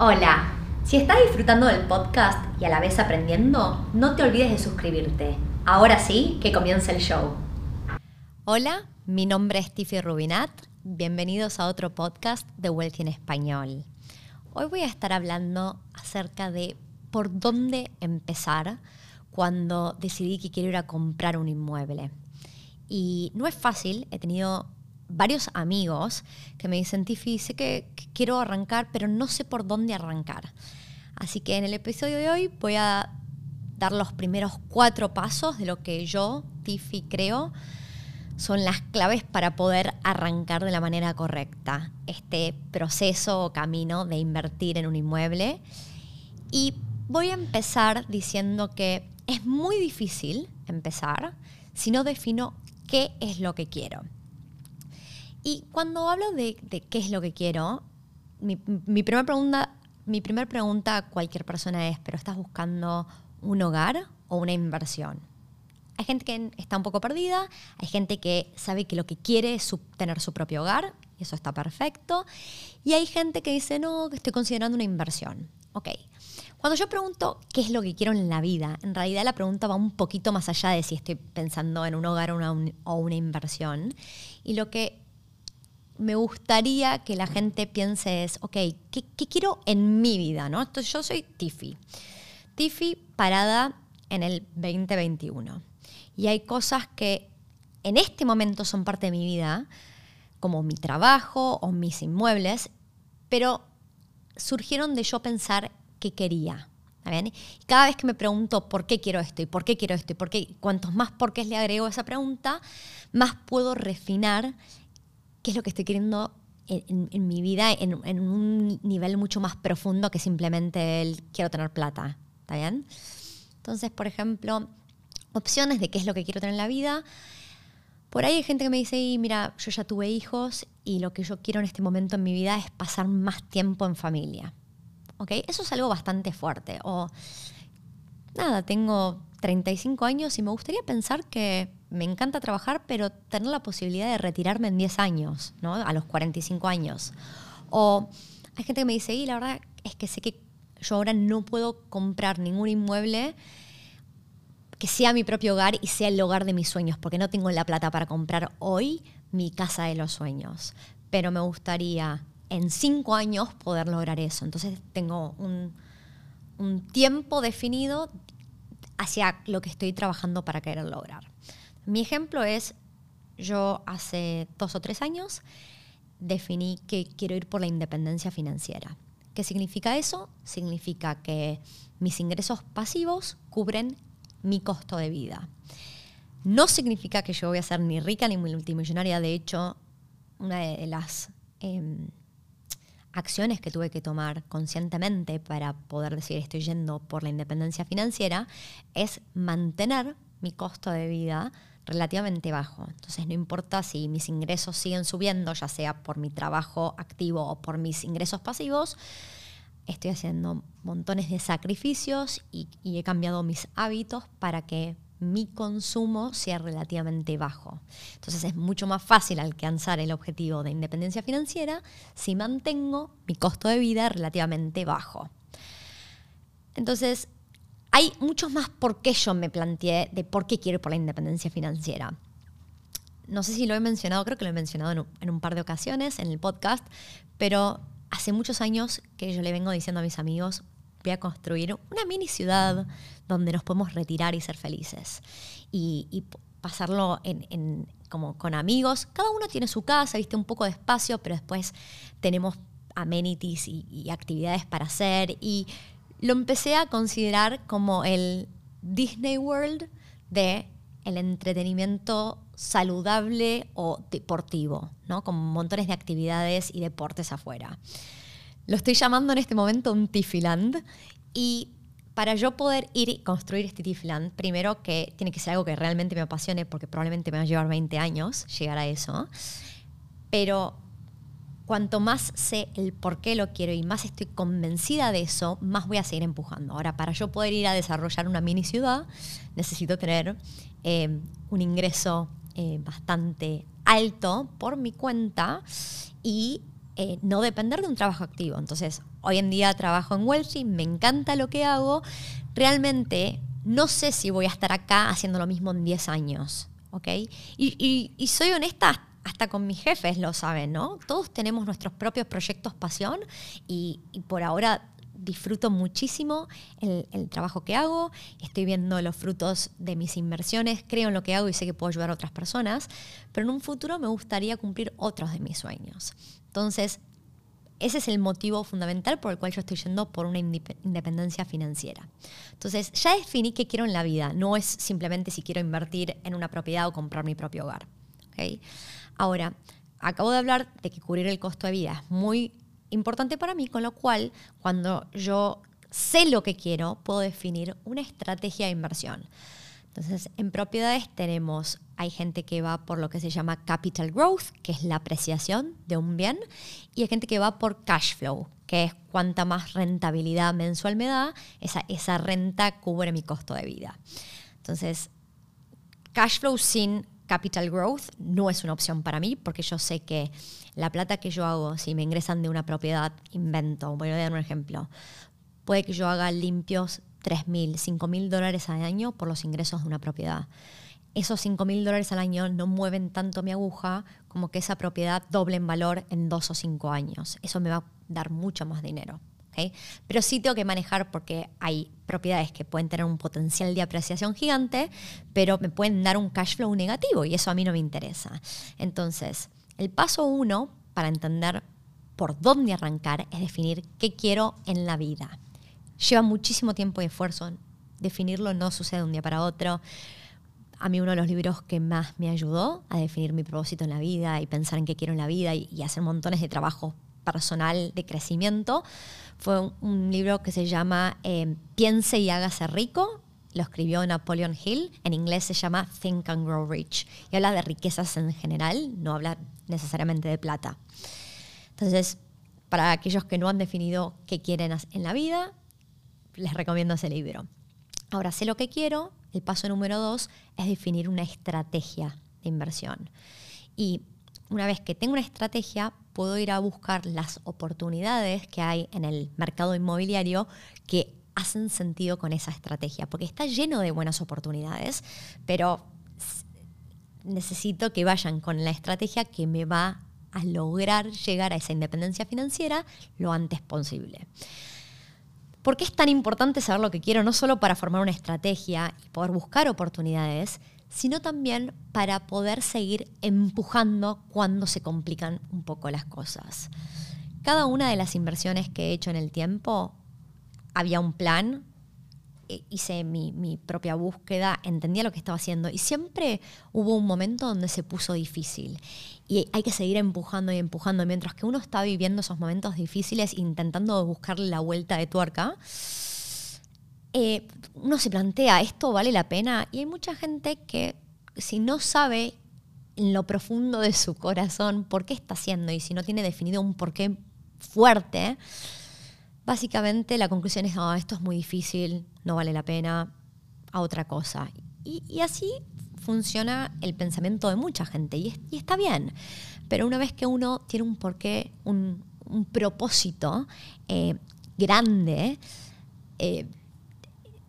Hola, si estás disfrutando del podcast y a la vez aprendiendo, no te olvides de suscribirte. Ahora sí, que comience el show. Hola, mi nombre es Tiffy Rubinat. Bienvenidos a otro podcast de Wealthy en Español. Hoy voy a estar hablando acerca de por dónde empezar cuando decidí que quiero ir a comprar un inmueble. Y no es fácil, he tenido varios amigos que me dicen, Tiffy, sé que, quiero arrancar, pero no sé por dónde arrancar. Así que en el episodio de hoy voy a dar los primeros cuatro pasos de lo que yo, Tiffy, creo son las claves para poder arrancar de la manera correcta este proceso o camino de invertir en un inmueble. Y voy a empezar diciendo que es muy difícil empezar si no defino qué es lo que quiero. Y cuando hablo de, qué es lo que quiero, mi, primera pregunta, mi primera pregunta a cualquier persona es, ¿pero estás buscando un hogar o una inversión? Hay gente que está un poco perdida, hay gente que sabe que lo que quiere es tener su propio hogar, y eso está perfecto, y hay gente que dice, no, que estoy considerando una inversión. Ok, cuando yo pregunto qué es lo que quiero en la vida, en realidad la pregunta va un poquito más allá de si estoy pensando en un hogar o una, o una inversión, y lo que me gustaría que la gente piense es, ok, ¿qué, quiero en mi vida? ¿no? Entonces yo soy Tiffy. Tiffy parada en el 2021. Y hay cosas que en este momento son parte de mi vida, como mi trabajo o mis inmuebles, pero surgieron de yo pensar qué quería. Cada vez que me pregunto por qué quiero esto y por qué quiero esto y por qué, cuantos más porqués le agrego a esa pregunta, más puedo refinar qué es lo que estoy queriendo en, mi vida en, un nivel mucho más profundo que simplemente el quiero tener plata. ¿Está bien? Entonces, por ejemplo, opciones de qué es lo que quiero tener en la vida. Por ahí hay gente que me dice, mira, yo ya tuve hijos y lo que yo quiero en este momento en mi vida es pasar más tiempo en familia. ¿Ok? Eso es algo bastante fuerte. O, nada, tengo 35 años y me gustaría pensar que me encanta trabajar, pero tener la posibilidad de retirarme en 10 años, ¿no? A los 45 años. O hay gente que me dice, y la verdad es que sé que yo ahora no puedo comprar ningún inmueble que sea mi propio hogar y sea el hogar de mis sueños, porque no tengo la plata para comprar hoy mi casa de los sueños. Pero me gustaría en cinco años poder lograr eso. Entonces tengo un, un tiempo definido hacia lo que estoy trabajando para querer lograr. Mi ejemplo es, yo hace dos o tres años definí que quiero ir por la independencia financiera. ¿Qué significa eso? Significa que mis ingresos pasivos cubren mi costo de vida. No significa que yo voy a ser ni rica ni multimillonaria. De hecho, una de las em, acciones que tuve que tomar conscientemente para poder decir estoy yendo por la independencia financiera es mantener mi costo de vida relativamente bajo. Entonces no importa si mis ingresos siguen subiendo, ya sea por mi trabajo activo o por mis ingresos pasivos, estoy haciendo montones de sacrificios y, he cambiado mis hábitos para que mi consumo sea relativamente bajo. Entonces es mucho más fácil alcanzar el objetivo de independencia financiera si mantengo mi costo de vida relativamente bajo. Entonces, hay muchos más por qué yo me planteé de por qué quiero ir por la independencia financiera. No sé si lo he mencionado, creo que lo he mencionado en un, par de ocasiones en el podcast, pero hace muchos años que yo le vengo diciendo a mis amigos, voy a construir una mini ciudad donde nos podemos retirar y ser felices. Y, pasarlo en, como con amigos. Cada uno tiene su casa, viste, un poco de espacio, pero después tenemos amenities y, y actividades para hacer. Y lo empecé a considerar como el Disney World de el entretenimiento saludable o deportivo, ¿no? Con montones de actividades y deportes afuera. Lo estoy llamando en este momento un Tiffyland y para yo poder ir y construir este Tiffyland, primero que tiene que ser algo que realmente me apasione porque probablemente me va a llevar 20 años llegar a eso, pero cuanto más sé el por qué lo quiero y más estoy convencida de eso, más voy a seguir empujando. Ahora, para yo poder ir a desarrollar una mini ciudad, necesito tener eh, un ingreso eh, bastante alto por mi cuenta y eh, no depender de un trabajo activo. Entonces, hoy en día trabajo en Wellstreet, me encanta lo que hago. Realmente no sé si voy a estar acá haciendo lo mismo en 10 años. ¿ok? Y, soy honesta, hasta con mis jefes lo saben, ¿no? Todos tenemos nuestros propios proyectos pasión y, por ahora disfruto muchísimo el, trabajo que hago, estoy viendo los frutos de mis inversiones, creo en lo que hago y sé que puedo ayudar a otras personas, pero en un futuro me gustaría cumplir otros de mis sueños. Entonces, ese es el motivo fundamental por el cual yo estoy yendo por una independencia financiera. Entonces, ya definí qué quiero en la vida. No es simplemente si quiero invertir en una propiedad o comprar mi propio hogar. Ahora, acabo de hablar de que cubrir el costo de vida es muy importante para mí, con lo cual, cuando yo sé lo que quiero, puedo definir una estrategia de inversión. Entonces, en propiedades tenemos, hay gente que va por lo que se llama capital growth, que es la apreciación de un bien, y hay gente que va por cash flow, que es cuanta más rentabilidad mensual me da, esa, esa renta cubre mi costo de vida. Entonces, cash flow sin capital growth no es una opción para mí, porque yo sé que la plata que yo hago, si me ingresan de una propiedad, invento, voy a dar un ejemplo, puede que yo haga limpios 3.000, 5.000 dólares al año por los ingresos de una propiedad. Esos 5.000 dólares al año no mueven tanto mi aguja como que esa propiedad doble en valor en dos o cinco años. Eso me va a dar mucho más dinero. Pero sí tengo que manejar porque hay propiedades que pueden tener un potencial de apreciación gigante, pero me pueden dar un cash flow negativo y eso a mí no me interesa. Entonces, el paso uno para entender por dónde arrancar es definir qué quiero en la vida lleva muchísimo tiempo y esfuerzo. Definirlo no sucede de un día para otro. A mí uno de los libros que más me ayudó a definir mi propósito en la vida y pensar en qué quiero en la vida y, hacer montones de trabajo personal de crecimiento fue un, libro que se llama eh, Piense y hágase rico. Lo escribió Napoleon Hill. En inglés se llama Think and Grow Rich. Y habla de riquezas en general, no habla necesariamente de plata. Entonces, para aquellos que no han definido qué quieren en la vida, les recomiendo ese libro. Ahora, sé lo que quiero. El paso número dos es definir una estrategia de inversión. Y una vez que tengo una estrategia, puedo ir a buscar las oportunidades que hay en el mercado inmobiliario que hacen sentido con esa estrategia, porque está lleno de buenas oportunidades, pero necesito que vayan con la estrategia que me va a lograr llegar a esa independencia financiera lo antes posible. ¿Por qué es tan importante saber lo que quiero? No solo para formar una estrategia y poder buscar oportunidades, sino también para poder seguir empujando cuando se complican un poco las cosas. Cada una de las inversiones que he hecho en el tiempo, había un plan, e hice mi, mi, propia búsqueda, entendía lo que estaba haciendo y siempre hubo un momento donde se puso difícil y hay que seguir empujando y empujando mientras que uno está viviendo esos momentos difíciles intentando buscarle la vuelta de tuerca. Eh, uno se plantea, ¿esto vale la pena? Y hay mucha gente que si no sabe en lo profundo de su corazón por qué está haciendo y si no tiene definido un porqué fuerte, básicamente la conclusión es, oh, esto es muy difícil, no vale la pena, a otra cosa. Y, así funciona el pensamiento de mucha gente y, está bien. Pero una vez que uno tiene un porqué, un, propósito eh, grande, eh,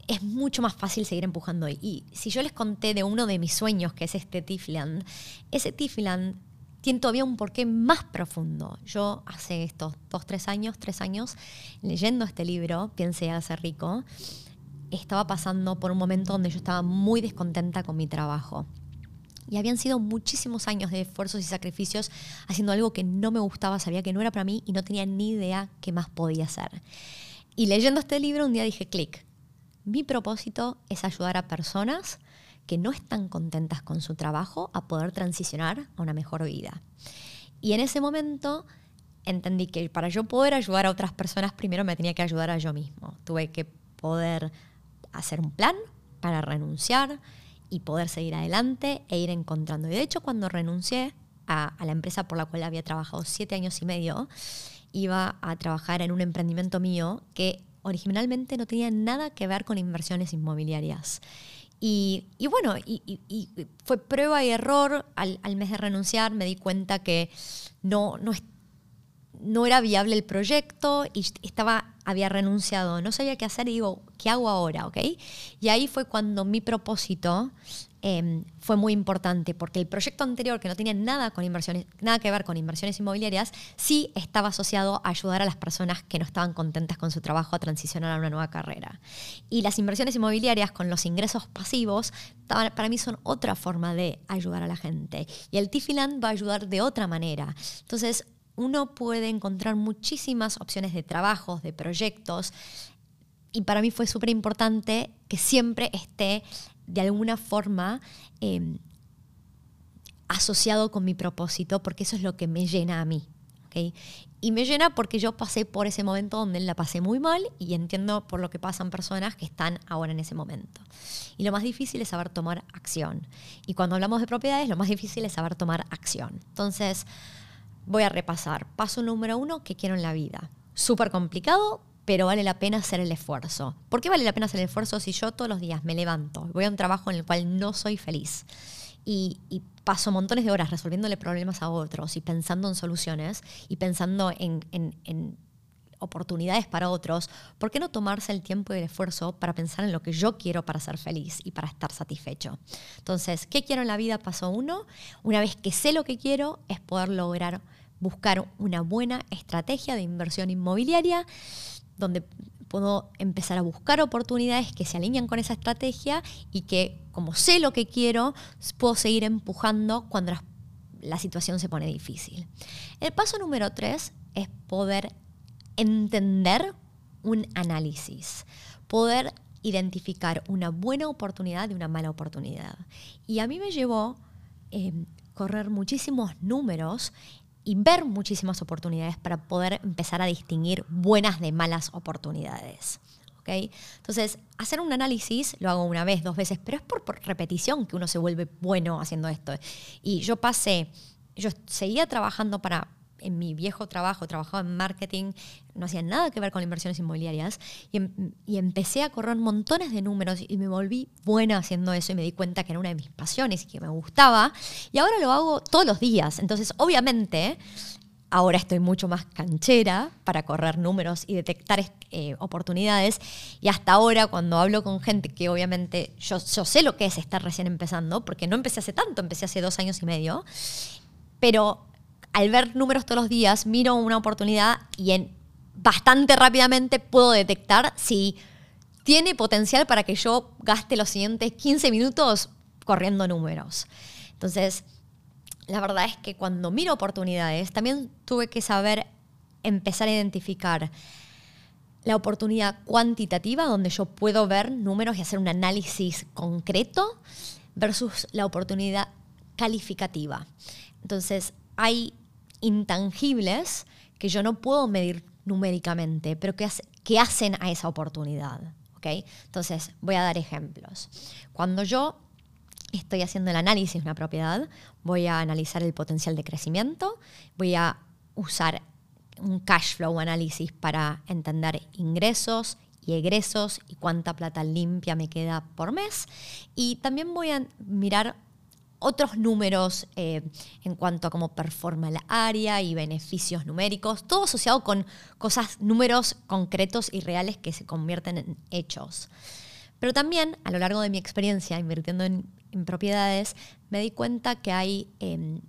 es mucho más fácil seguir empujando. Y si yo les conté de uno de mis sueños, que es este Tifland, ese Tifland tiene todavía un porqué más profundo. Yo hace estos dos, tres años, tres años, leyendo este libro, Piense a ser rico, estaba pasando por un momento donde yo estaba muy descontenta con mi trabajo. Y habían sido muchísimos años de esfuerzos y sacrificios haciendo algo que no me gustaba, sabía que no era para mí y no tenía ni idea qué más podía hacer. Y leyendo este libro un día dije, clic, mi propósito es ayudar a personas que no están contentas con su trabajo a poder transicionar a una mejor vida. Y en ese momento entendí que para yo poder ayudar a otras personas, primero me tenía que ayudar a yo mismo. Tuve que poder hacer un plan para renunciar y poder seguir adelante e ir encontrando. Y de hecho, cuando renuncié a, la empresa por la cual había trabajado siete años y medio, iba a trabajar en un emprendimiento mío que originalmente no tenía nada que ver con inversiones inmobiliarias. Y, bueno, y, fue prueba y error. Al, mes de renunciar me di cuenta que no, no, no era viable el proyecto y estaba, había renunciado, no sabía qué hacer y digo, ¿qué hago ahora? ¿ok? Y ahí fue cuando mi propósito Em, fue muy importante porque el proyecto anterior, que no tenía nada, con inversiones, nada que ver con inversiones inmobiliarias, sí estaba asociado a ayudar a las personas que no estaban contentas con su trabajo a transicionar a una nueva carrera. Y las inversiones inmobiliarias con los ingresos pasivos para mí son otra forma de ayudar a la gente. Y el Tifiland va a ayudar de otra manera. Entonces, uno puede encontrar muchísimas opciones de trabajos, de proyectos. Y para mí fue súper importante que siempre esté de alguna forma em, asociado con mi propósito, porque eso es lo que me llena a mí. Y me llena porque yo pasé por ese momento donde la pasé muy mal y entiendo por lo que pasan personas que están ahora en ese momento. Y lo más difícil es saber tomar acción. Y cuando hablamos de propiedades, lo más difícil es saber tomar acción. Entonces, voy a repasar. Paso número uno, ¿qué quiero en la vida? Súper complicado, pero vale la pena hacer el esfuerzo. ¿Por qué vale la pena hacer el esfuerzo si yo todos los días me levanto, voy a un trabajo en el cual no soy feliz y, paso montones de horas resolviéndole problemas a otros y pensando en soluciones y pensando en, oportunidades para otros, ¿por qué no tomarse el tiempo y el esfuerzo para pensar en lo que yo quiero para ser feliz y para estar satisfecho? Entonces, ¿qué quiero en la vida? Paso uno. Una vez que sé lo que quiero, es poder lograr buscar una buena estrategia de inversión inmobiliaria donde puedo empezar a buscar oportunidades que se alinean con esa estrategia y que, como sé lo que quiero, puedo seguir empujando cuando la, situación se pone difícil. El paso número tres es poder entender un análisis, poder identificar una buena oportunidad de una mala oportunidad. Y a mí me llevó eh, correr muchísimos números y ver muchísimas oportunidades para poder empezar a distinguir buenas de malas oportunidades. ¿okay? Entonces, hacer un análisis lo hago una vez, dos veces, pero es por, por repetición que uno se vuelve bueno haciendo esto. Y yo pasé, yo seguía trabajando para en mi viejo trabajo, trabajaba en marketing, no hacía nada que ver con inversiones inmobiliarias, em, y, empecé a correr montones de números y me volví buena haciendo eso y me di cuenta que era una de mis pasiones y que me gustaba, y ahora lo hago todos los días. Entonces, obviamente, ahora estoy mucho más canchera para correr números y detectar eh, oportunidades. Y hasta ahora, cuando hablo con gente que obviamente yo, yo, sé lo que es estar recién empezando, porque no empecé hace tanto, empecé hace dos años y medio, pero al ver números todos los días, miro una oportunidad y en, bastante rápidamente puedo detectar si tiene potencial para que yo gaste los siguientes 15 minutos corriendo números. Entonces, la verdad es que cuando miro oportunidades, también tuve que saber empezar a identificar la oportunidad cuantitativa, donde yo puedo ver números y hacer un análisis concreto, versus la oportunidad calificativa. Entonces, hay intangibles que yo no puedo medir numéricamente, pero que, hacen a esa oportunidad. ¿okay? Entonces, voy a dar ejemplos. Cuando yo estoy haciendo el análisis de una propiedad, voy a analizar el potencial de crecimiento, voy a usar un cash flow análisis para entender ingresos y egresos y cuánta plata limpia me queda por mes. Y también voy a mirar otros números eh, en cuanto a cómo performa la área y beneficios numéricos, todo asociado con cosas, números concretos y reales que se convierten en hechos. Pero también a lo largo de mi experiencia invirtiendo en, propiedades, me di cuenta que hay em,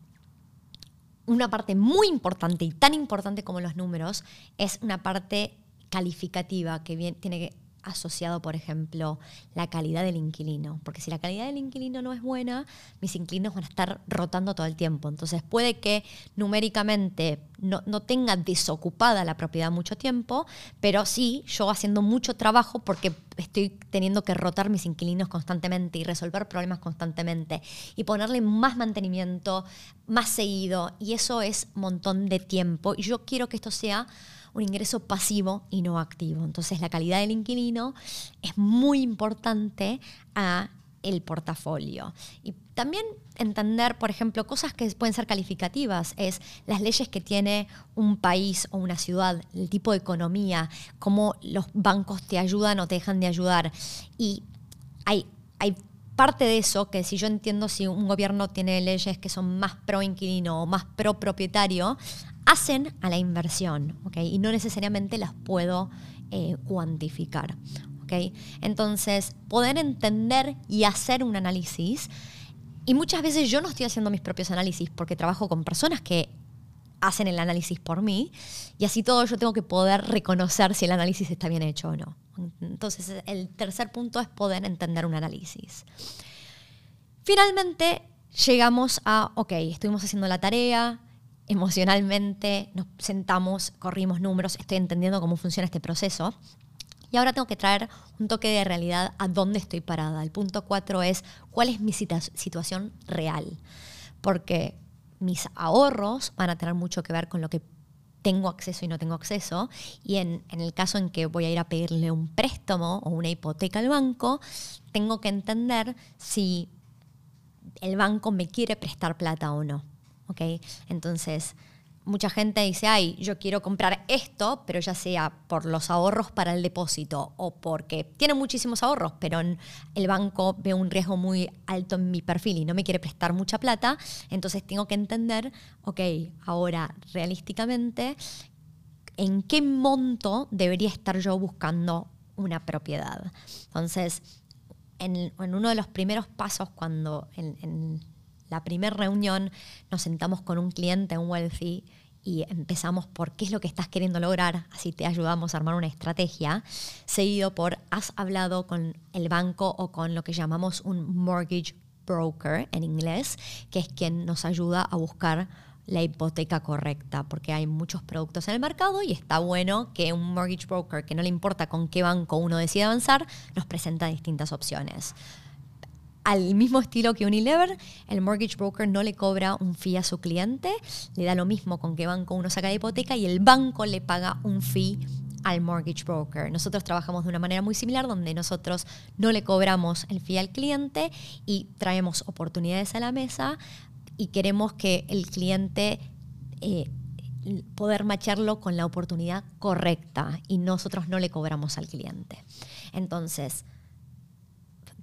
una parte muy importante y tan importante como los números, es una parte calificativa que tiene que asociado, por ejemplo, la calidad del inquilino. Porque si la calidad del inquilino no es buena, mis inquilinos van a estar rotando todo el tiempo. Entonces puede que numéricamente no, tenga desocupada la propiedad mucho tiempo, pero sí yo haciendo mucho trabajo porque estoy teniendo que rotar mis inquilinos constantemente y resolver problemas constantemente y ponerle más mantenimiento, más seguido. Y eso es montón de tiempo. Y yo quiero que esto sea un ingreso pasivo y no activo. Entonces la calidad del inquilino es muy importante a el portafolio. Y también entender, por ejemplo, cosas que pueden ser calificativas, es las leyes que tiene un país o una ciudad, el tipo de economía, cómo los bancos te ayudan o te dejan de ayudar. Y hay, hay parte de eso que si yo entiendo si un gobierno tiene leyes que son más pro inquilino o más pro propietario, hacen a la inversión, ¿ok? Y no necesariamente las puedo eh, cuantificar, Entonces, poder entender y hacer un análisis, y muchas veces yo no estoy haciendo mis propios análisis porque trabajo con personas que hacen el análisis por mí, y así todo yo tengo que poder reconocer si el análisis está bien hecho o no. Entonces, el tercer punto es poder entender un análisis. Finalmente, llegamos a, ok, estuvimos haciendo la tarea, emocionalmente nos sentamos, corrimos números, estoy entendiendo cómo funciona este proceso. Y ahora tengo que traer un toque de realidad a dónde estoy parada. El punto cuatro es cuál es mi situación real. Porque mis ahorros van a tener mucho que ver con lo que tengo acceso y no tengo acceso. Y en, el caso en que voy a ir a pedirle un préstamo o una hipoteca al banco, tengo que entender si el banco me quiere prestar plata o no. Entonces, mucha gente dice, ay, yo quiero comprar esto, pero ya sea por los ahorros para el depósito o porque tiene muchísimos ahorros, pero el banco ve un riesgo muy alto en mi perfil y no me quiere prestar mucha plata, entonces tengo que entender, ok, ahora realísticamente, ¿en qué monto debería estar yo buscando una propiedad? Entonces, en, uno de los primeros pasos cuando en, la primera reunión nos sentamos con un cliente, un wealthy, y empezamos por qué es lo que estás queriendo lograr, así te ayudamos a armar una estrategia, seguido por has hablado con el banco o con lo que llamamos un mortgage broker en inglés, que es quien nos ayuda a buscar la hipoteca correcta, porque hay muchos productos en el mercado y está bueno que un mortgage broker, que no le importa con qué banco uno decide avanzar, nos presenta distintas opciones. Al mismo estilo que Unilever, el mortgage broker no le cobra un fee a su cliente, le da lo mismo con qué banco uno saca la hipoteca y el banco le paga un fee al mortgage broker. Nosotros trabajamos de una manera muy similar donde nosotros no le cobramos el fee al cliente y traemos oportunidades a la mesa y queremos que el cliente eh, poder macharlo con la oportunidad correcta y nosotros no le cobramos al cliente. Entonces,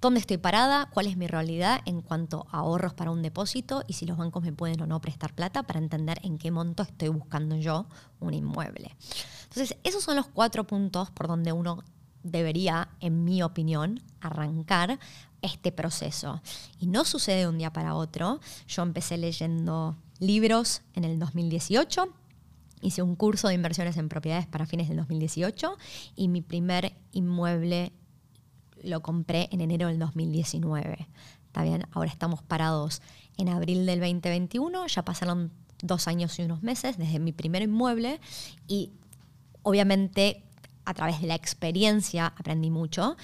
¿dónde estoy parada? ¿Cuál es mi realidad en cuanto a ahorros para un depósito y si los bancos me pueden o no prestar plata para entender en qué monto estoy buscando yo un inmueble? Entonces, esos son los cuatro puntos por donde uno debería, en mi opinión, arrancar este proceso. Y no sucede de un día para otro. Yo empecé leyendo libros en el 2018. Hice un curso de inversiones en propiedades para fines del 2018 y mi primer inmueble lo compré en enero del 2019. ¿Está bien? Ahora estamos parados en abril del 2021, ya pasaron dos años y unos meses desde mi primer inmueble y obviamente a través de la experiencia aprendí mucho,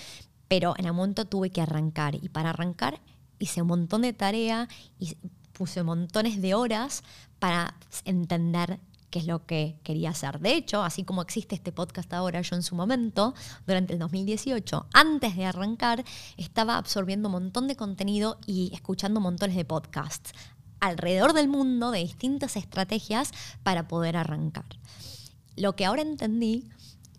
pero en momento tuve que arrancar y para arrancar hice un montón de tarea y puse montones de horas para entender qué es lo que quería hacer. De hecho, así como existe este podcast ahora, yo en su momento, durante el 2018, antes de arrancar, estaba absorbiendo un montón de contenido y escuchando montones de podcasts alrededor del mundo de distintas estrategias para poder arrancar. Lo que ahora entendí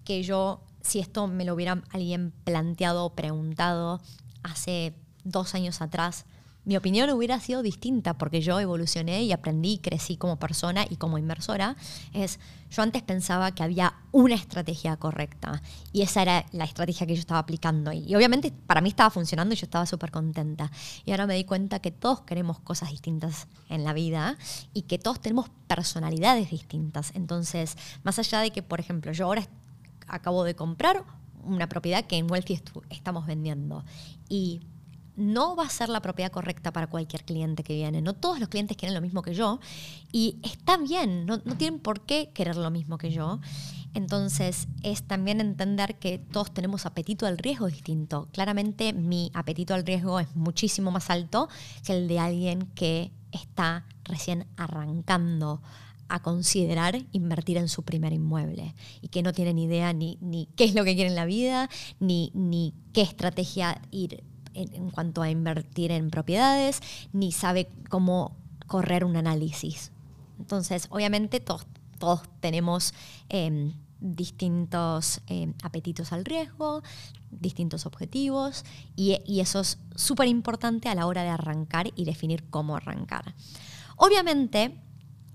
que yo si esto me lo hubiera alguien planteado o preguntado hace dos años atrás, mi opinión hubiera sido distinta porque yo evolucioné y aprendí y crecí como persona y como inversora. Es, yo antes pensaba que había una estrategia correcta y esa era la estrategia que yo estaba aplicando. Y obviamente para mí estaba funcionando y yo estaba súper contenta. Y ahora me di cuenta que todos queremos cosas distintas en la vida y que todos tenemos personalidades distintas. Entonces, más allá de que, por ejemplo, yo ahora acabo de comprar una propiedad que en Wealthy estamos vendiendo. Y no va a ser la propiedad correcta para cualquier cliente que viene. No todos los clientes quieren lo mismo que yo. Y está bien, no, tienen por qué querer lo mismo que yo. Entonces es también entender que todos tenemos apetito al riesgo distinto. Claramente mi apetito al riesgo es muchísimo más alto que el de alguien que está recién arrancando a considerar invertir en su primer inmueble y que no tienen idea ni, ni qué es lo que quieren en la vida, ni, ni qué estrategia ir en, cuanto a invertir en propiedades, ni sabe cómo correr un análisis. Entonces, obviamente todos, todos tenemos em, distintos em, apetitos al riesgo, distintos objetivos y, y eso es súper importante a la hora de arrancar y definir cómo arrancar. Obviamente,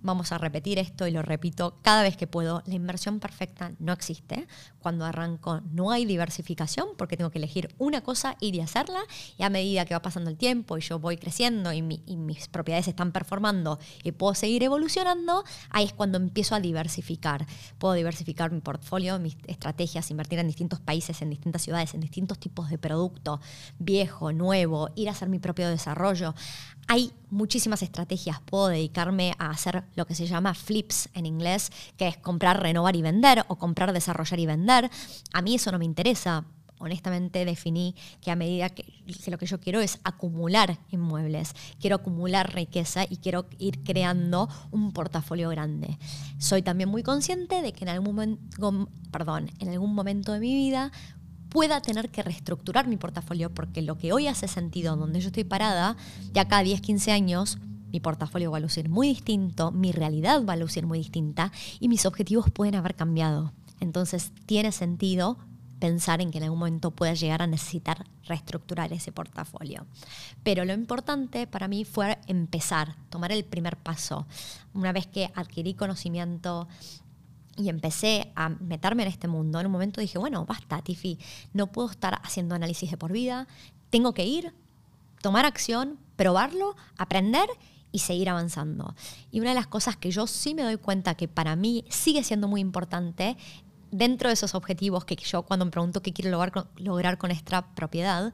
vamos a repetir esto y lo repito cada vez que puedo, la inversión perfecta no existe. Cuando arranco no hay diversificación porque tengo que elegir una cosa, y hacerla y a medida que va pasando el tiempo y yo voy creciendo y, mis propiedades están performando y puedo seguir evolucionando, ahí es cuando empiezo a diversificar. Puedo diversificar mi portfolio, mis estrategias, invertir en distintos países, en distintas ciudades, en distintos tipos de producto, viejo, nuevo, ir a hacer mi propio desarrollo. Hay muchísimas estrategias. Puedo dedicarme a hacer lo que se llama flips en inglés, que es comprar, renovar y vender o comprar, desarrollar y vender. A mí eso no me interesa. Honestamente definí que a medida que, lo que yo quiero es acumular inmuebles, quiero acumular riqueza y quiero ir creando un portafolio grande. Soy también muy consciente de que en algún momento, perdón, en algún momento de mi vida pueda tener que reestructurar mi portafolio porque lo que hoy hace sentido donde yo estoy parada, de acá a 10, 15 años, mi portafolio va a lucir muy distinto, mi realidad va a lucir muy distinta y mis objetivos pueden haber cambiado. Entonces tiene sentido pensar en que en algún momento pueda llegar a necesitar reestructurar ese portafolio. Pero lo importante para mí fue empezar, tomar el primer paso. Una vez que adquirí conocimiento, y empecé a meterme en este mundo, en un momento dije, bueno, basta, Tiffy, no puedo estar haciendo análisis de por vida, tengo que ir, tomar acción, probarlo, aprender y seguir avanzando. Y una de las cosas que yo sí me doy cuenta que para mí sigue siendo muy importante dentro de esos objetivos que yo cuando me pregunto qué quiero lograr con, lograr con esta propiedad,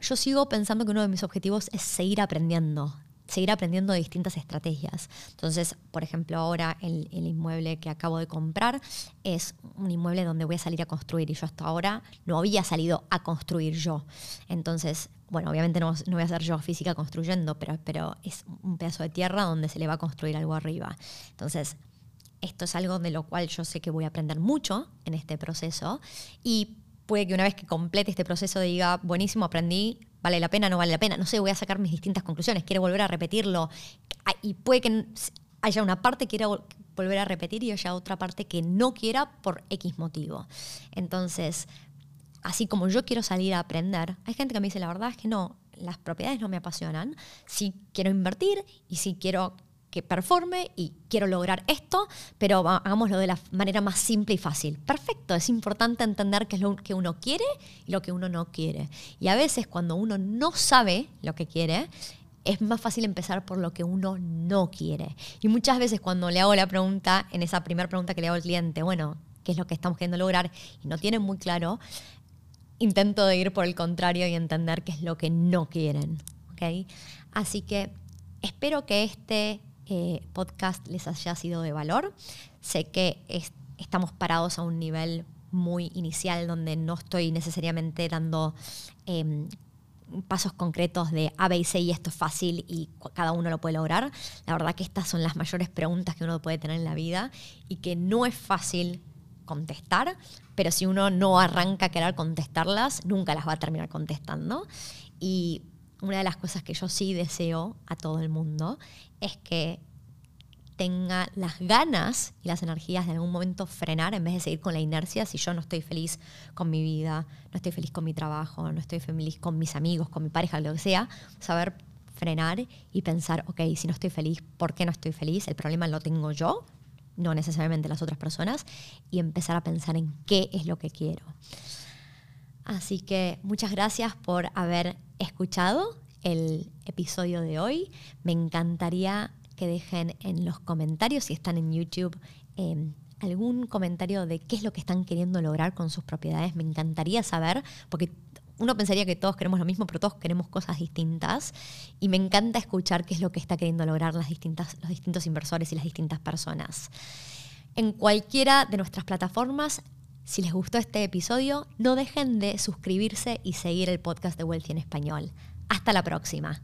yo sigo pensando que uno de mis objetivos es seguir aprendiendo, seguir aprendiendo distintas estrategias. Entonces, por ejemplo, ahora el, inmueble que acabo de comprar es un inmueble donde voy a salir a construir y yo hasta ahora no había salido a construir yo. Entonces, bueno, obviamente no, voy a ser yo física construyendo, pero, pero es un pedazo de tierra donde se le va a construir algo arriba. Entonces, esto es algo de lo cual yo sé que voy a aprender mucho en este proceso y puede que una vez que complete este proceso diga, buenísimo, aprendí, vale la pena, no vale la pena. No sé, voy a sacar mis distintas conclusiones, quiero volver a repetirlo. Y puede que haya una parte que quiera volver a repetir y haya otra parte que no quiera por X motivo. Entonces, así como yo quiero salir a aprender, hay gente que me dice, la verdad es que no, las propiedades no me apasionan. Sí quiero invertir y sí quiero que performe y quiero lograr esto, pero hagámoslo de la manera más simple y fácil. Perfecto, es importante entender qué es lo que uno quiere y lo que uno no quiere. Y a veces cuando uno no sabe lo que quiere, es más fácil empezar por lo que uno no quiere. Y muchas veces cuando le hago la pregunta, en esa primera pregunta que le hago al cliente, bueno, ¿qué es lo que estamos queriendo lograr? Y no tienen muy claro, intento ir por el contrario y entender qué es lo que no quieren. ¿okay? Así que espero que este eh, podcast les haya sido de valor. Sé que estamos parados a un nivel muy inicial donde no estoy necesariamente dando em, pasos concretos de A, B y C y esto es fácil y cada uno lo puede lograr. La verdad que estas son las mayores preguntas que uno puede tener en la vida y que no es fácil contestar, pero si uno no arranca a querer contestarlas, nunca las va a terminar contestando. Y una de las cosas que yo sí deseo a todo el mundo es que tenga las ganas y las energías de en algún momento frenar en vez de seguir con la inercia si yo no estoy feliz con mi vida, no estoy feliz con mi trabajo, no estoy feliz con mis amigos, con mi pareja, lo que sea, saber frenar y pensar, ok, si no estoy feliz, ¿por qué no estoy feliz? El problema lo tengo yo, no necesariamente las otras personas, y empezar a pensar en qué es lo que quiero. Así que muchas gracias por haber escuchado el episodio de hoy. Me encantaría que dejen en los comentarios, si están en YouTube, em, algún comentario de qué es lo que están queriendo lograr con sus propiedades. Me encantaría saber, porque uno pensaría que todos queremos lo mismo, pero todos queremos cosas distintas. Y me encanta escuchar qué es lo que está queriendo lograr las distintas, los distintos inversores y las distintas personas. En cualquiera de nuestras plataformas, si les gustó este episodio, no dejen de suscribirse y seguir el podcast de Wealthy en español. Hasta la próxima.